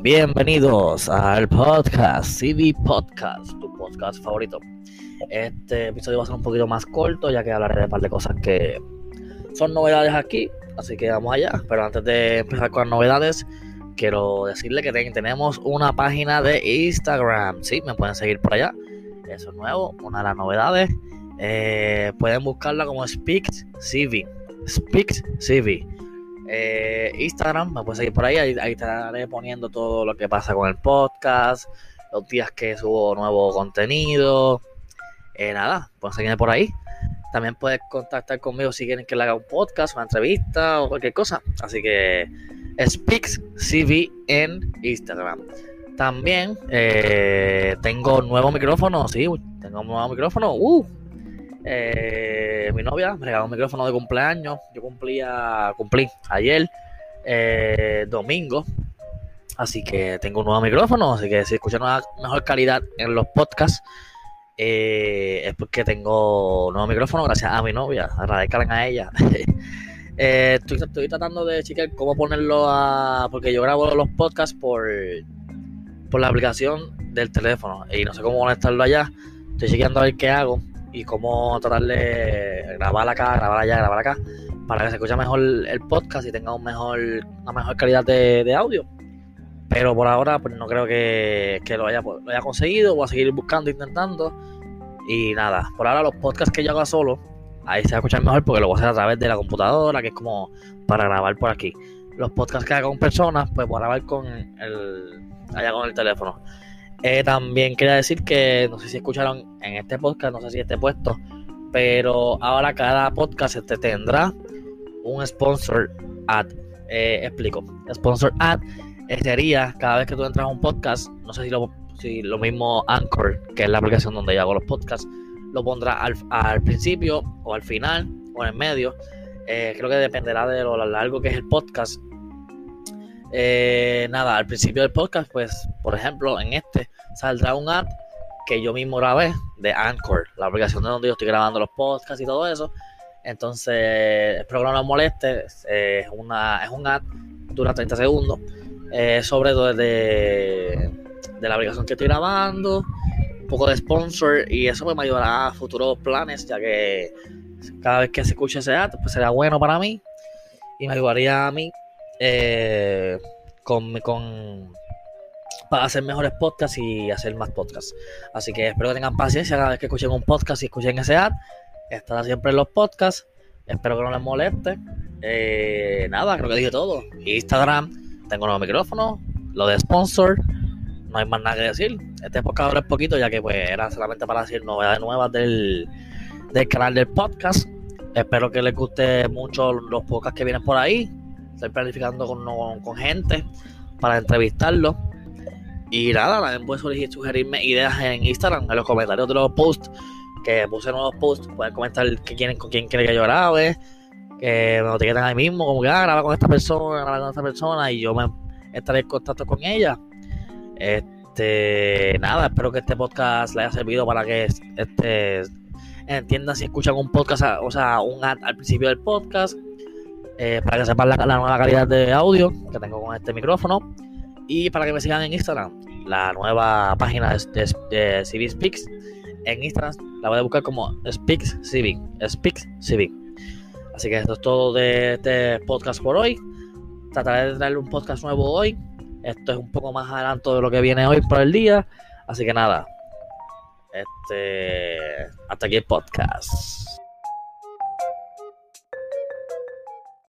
Bienvenidos al podcast, CV Podcast, tu podcast favorito. Este episodio va a ser un poquito más corto, ya que hablaré de un par de cosas que son novedades aquí, así que vamos allá. Pero antes de empezar con las novedades, quiero decirle que tenemos una página de Instagram. Sí, me pueden seguir por allá. Eso es nuevo, una de las novedades. Eh, pueden buscarla como Speaks CV. Eh, Instagram, me pueden seguir por ahí, ahí, estaré poniendo todo lo que pasa con el podcast, los días que subo nuevo contenido. Eh, nada, pueden seguirme por ahí. También puedes contactar conmigo si quieren que le haga un podcast, una entrevista o cualquier cosa. Así que Speaks CV en Instagram. También eh, tengo nuevo micrófono, sí, tengo un nuevo micrófono. Uh, eh, mi novia me regaló un micrófono de cumpleaños. Yo cumplía, cumplí ayer, eh, domingo. Así que tengo un nuevo micrófono. Así que si escuchan una mejor calidad en los podcasts, eh, es porque tengo un nuevo micrófono gracias a mi novia. Agradezcan a ella. estoy, tratando de checar cómo ponerlo a. Porque yo grabo los podcasts por, por la aplicación del teléfono y no sé cómo conectarlo allá. Estoy chequeando a ver qué hago y cómo tratar de grabar acá, grabar allá, grabar acá, para que se escuche mejor el podcast y tenga un mejor, una mejor calidad de, audio. Pero por ahora pues no creo que, lo, haya, lo haya conseguido, voy a seguir buscando, intentando. Y nada, por ahora los podcasts que yo haga solo, ahí se va a escuchar mejor porque lo voy a hacer a través de la computadora, que es como para grabar por aquí. Los podcasts que haga con personas, pues voy a grabar con el, allá con el teléfono. Eh, también quería decir que no sé si escucharon en este podcast, no sé si esté puesto, pero ahora cada podcast este tendrá un sponsor ad. Eh, explico. Sponsor ad eh, sería cada vez que tú entras a un podcast, no sé si lo, mismo Anchor, que es la aplicación donde yo hago los podcasts, lo pondrá al, al principio o al final o en el medio. creo que dependerá de lo largo que es el podcast eh, nada, al principio del podcast, pues, por ejemplo, en este saldrá un app que yo mismo grabé de Anchor, la aplicación de donde yo estoy grabando los podcasts y todo eso. Entonces, espero que no nos moleste. es, una, es un app, dura 30 segundos, eh, sobre todo de, de la aplicación que estoy grabando, un poco de sponsor y eso me ayudará a futuros planes, ya que cada vez que se escuche ese app, pues será bueno para mí y me ayudaría a mí eh, con, con, para hacer mejores podcasts y hacer más podcasts. Así que espero que tengan paciencia cada vez que escuchen un podcast y escuchen ese ad. Estará siempre en los podcasts. Espero que no les moleste. Eh, nada, creo que dije todo. Instagram, tengo nuevo micrófono, lo de sponsor. No hay más nada que decir. Este podcast ahora es poquito, ya que pues era solamente para decir novedades nuevas del, del canal del podcast. Espero que les guste mucho los podcasts que vienen por ahí. Estoy planificando con, gente para entrevistarlo. Y nada, también puedes sugerirme ideas en Instagram, en los comentarios de los posts, que puse nuevos posts. Pueden comentar qué quieren, con quién quieren que yo grabe, que me etiqueten ahí mismo, como que ah, graba con esta persona, graba con esta persona, y yo me estaré en contacto con ella. Este, nada, espero que este podcast le haya servido para que este entiendan si escuchan un podcast, o sea, un ad al principio del podcast eh, para que sepan la, nueva calidad de audio que tengo con este micrófono y para que me sigan en Instagram, la nueva página de, de, Speaks. En Instagram la voy a buscar como Speaks Civic. Speaks Civic. Así que esto es todo de este podcast por hoy. Trataré de traerle un podcast nuevo hoy. Esto es un poco más adelanto de lo que viene hoy por el día. Así que nada. Este. Hasta aquí el podcast.